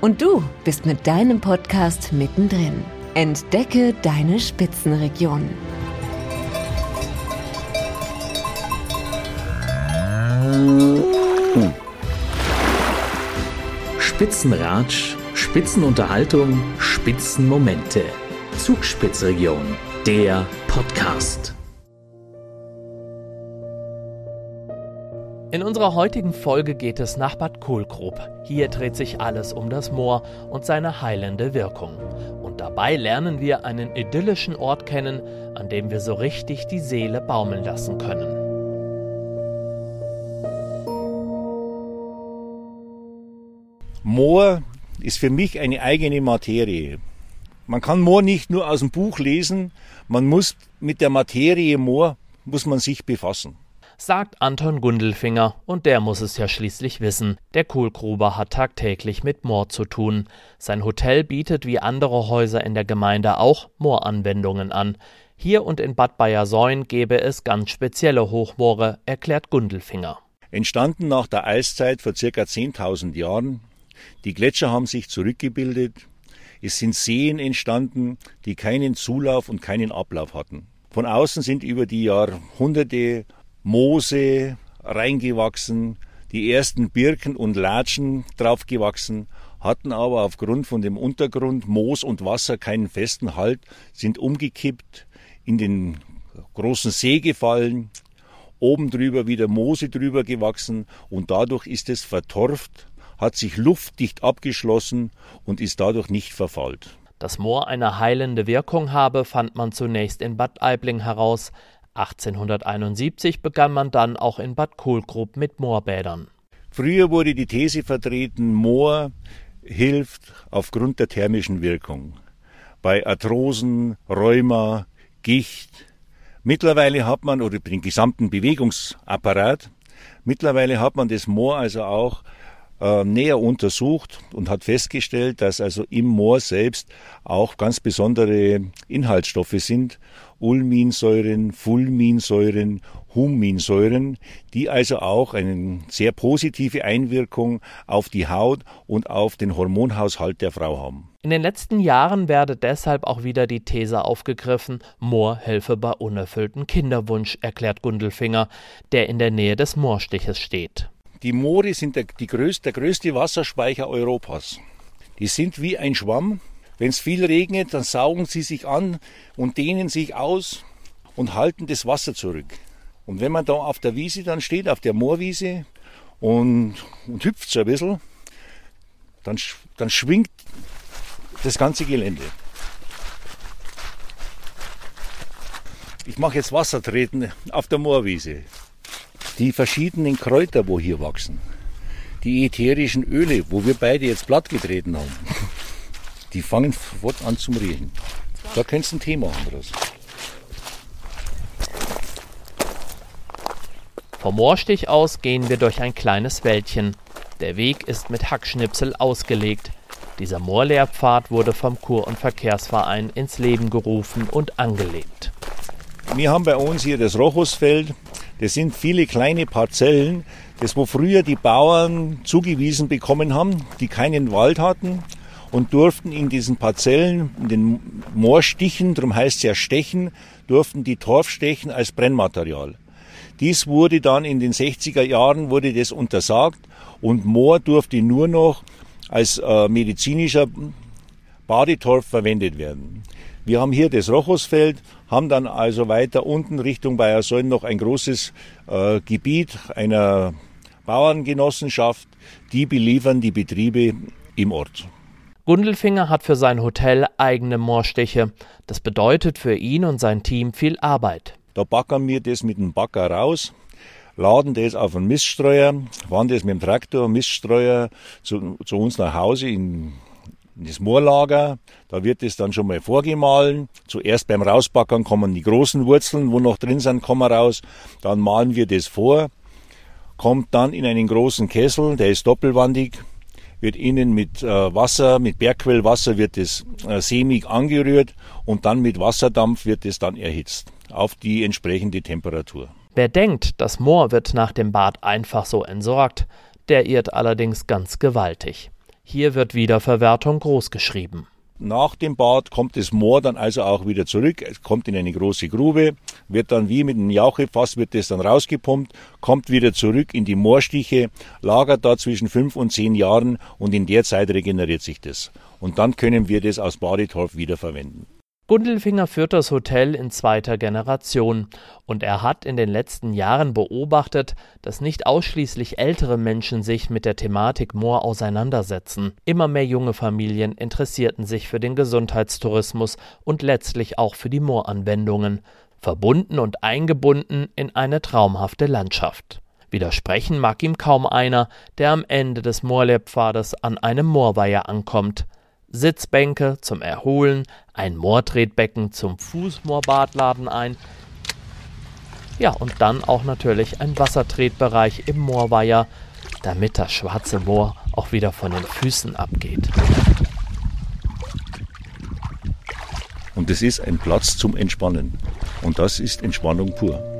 Und du bist mit deinem Podcast mittendrin. Entdecke deine Spitzenregion. Spitzenratsch, Spitzenunterhaltung, Spitzenmomente. Zugspitzregion, der Podcast. In unserer heutigen Folge geht es nach Bad Kohlgrub. Hier dreht sich alles um das Moor und seine heilende Wirkung. Und dabei lernen wir einen idyllischen Ort kennen, an dem wir so richtig die Seele baumeln lassen können. Moor ist für mich eine eigene Materie. Man kann Moor nicht nur aus dem Buch lesen, man muss mit der Materie Moor muss man sich befassen sagt Anton Gundelfinger, und der muss es ja schließlich wissen. Der Kohlgruber hat tagtäglich mit Moor zu tun. Sein Hotel bietet wie andere Häuser in der Gemeinde auch Mooranwendungen an. Hier und in Bad Bayersäun gäbe es ganz spezielle Hochmoore, erklärt Gundelfinger. Entstanden nach der Eiszeit vor circa 10.000 Jahren. Die Gletscher haben sich zurückgebildet. Es sind Seen entstanden, die keinen Zulauf und keinen Ablauf hatten. Von außen sind über die Jahrhunderte Moose reingewachsen, die ersten Birken und Latschen draufgewachsen, hatten aber aufgrund von dem Untergrund Moos und Wasser keinen festen Halt, sind umgekippt, in den großen See gefallen, oben drüber wieder Moose drüber gewachsen und dadurch ist es vertorft, hat sich luftdicht abgeschlossen und ist dadurch nicht verfault. Dass Moor eine heilende Wirkung habe, fand man zunächst in Bad Aibling heraus. 1871 begann man dann auch in Bad Kohlgrub mit Moorbädern. Früher wurde die These vertreten, Moor hilft aufgrund der thermischen Wirkung. Bei Arthrosen, Rheuma, Gicht. Mittlerweile hat man, oder den gesamten Bewegungsapparat, mittlerweile hat man das Moor also auch äh, näher untersucht und hat festgestellt, dass also im Moor selbst auch ganz besondere Inhaltsstoffe sind Ulminsäuren, Fulminsäuren, Huminsäuren, die also auch eine sehr positive Einwirkung auf die Haut und auf den Hormonhaushalt der Frau haben. In den letzten Jahren werde deshalb auch wieder die These aufgegriffen, Moor helfe bei unerfüllten Kinderwunsch, erklärt Gundelfinger, der in der Nähe des Moorstiches steht. Die Moore sind der, größte, der größte Wasserspeicher Europas. Die sind wie ein Schwamm, wenn es viel regnet, dann saugen sie sich an und dehnen sich aus und halten das Wasser zurück. Und wenn man da auf der Wiese dann steht, auf der Moorwiese und, und hüpft so ein bisschen, dann, dann schwingt das ganze Gelände. Ich mache jetzt Wassertreten auf der Moorwiese. Die verschiedenen Kräuter, wo hier wachsen, die ätherischen Öle, wo wir beide jetzt platt getreten haben, die fangen sofort an zum Riechen. Da könntest du ein Thema machen draus. Vom Moorstich aus gehen wir durch ein kleines Wäldchen. Der Weg ist mit Hackschnipsel ausgelegt. Dieser Moorlehrpfad wurde vom Kur- und Verkehrsverein ins Leben gerufen und angelegt. Wir haben bei uns hier das Rochusfeld. Das sind viele kleine Parzellen, das wo früher die Bauern zugewiesen bekommen haben, die keinen Wald hatten und durften in diesen Parzellen, in den Moorstichen, darum heißt es ja Stechen, durften die Torf stechen als Brennmaterial. Dies wurde dann in den 60er Jahren wurde das untersagt und Moor durfte nur noch als äh, medizinischer Badetorf verwendet werden. Wir haben hier das Rochusfeld, haben dann also weiter unten Richtung Bayersäulen noch ein großes äh, Gebiet einer Bauerngenossenschaft, die beliefern die Betriebe im Ort. Gundelfinger hat für sein Hotel eigene Moorstiche. Das bedeutet für ihn und sein Team viel Arbeit. Da backern wir das mit dem Backer raus, laden das auf einen Miststreuer, fahren das mit dem Traktor, Miststreuer zu, zu uns nach Hause in, in das Moorlager. Da wird es dann schon mal vorgemahlen. Zuerst beim Rausbackern kommen die großen Wurzeln, wo noch drin sind, kommen raus. Dann malen wir das vor, kommt dann in einen großen Kessel, der ist doppelwandig, wird innen mit äh, Wasser, mit Bergquellwasser wird es äh, sämig angerührt und dann mit Wasserdampf wird es dann erhitzt auf die entsprechende Temperatur. Wer denkt, das Moor wird nach dem Bad einfach so entsorgt, der irrt allerdings ganz gewaltig. Hier wird Wiederverwertung großgeschrieben. Nach dem Bad kommt das Moor dann also auch wieder zurück, es kommt in eine große Grube, wird dann wie mit einem Jauchefass wird das dann rausgepumpt, kommt wieder zurück in die Moorstiche, lagert da zwischen fünf und zehn Jahren und in der Zeit regeneriert sich das. Und dann können wir das aus Badetorf wiederverwenden. Gundelfinger führt das Hotel in zweiter Generation und er hat in den letzten Jahren beobachtet, dass nicht ausschließlich ältere Menschen sich mit der Thematik Moor auseinandersetzen. Immer mehr junge Familien interessierten sich für den Gesundheitstourismus und letztlich auch für die Mooranwendungen, verbunden und eingebunden in eine traumhafte Landschaft. Widersprechen mag ihm kaum einer, der am Ende des Moorlehrpfades an einem Moorweiher ankommt. Sitzbänke zum Erholen, ein Moortretbecken zum Fußmoorbad laden ein. Ja, und dann auch natürlich ein Wassertretbereich im Moorweiher, damit das schwarze Moor auch wieder von den Füßen abgeht. Und es ist ein Platz zum Entspannen. Und das ist Entspannung pur.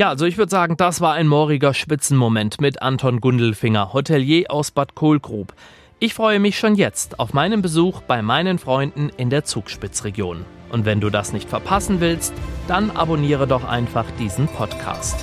Ja, also ich würde sagen, das war ein mooriger Spitzenmoment mit Anton Gundelfinger, Hotelier aus Bad Kohlgrub. Ich freue mich schon jetzt auf meinen Besuch bei meinen Freunden in der Zugspitzregion. Und wenn du das nicht verpassen willst, dann abonniere doch einfach diesen Podcast.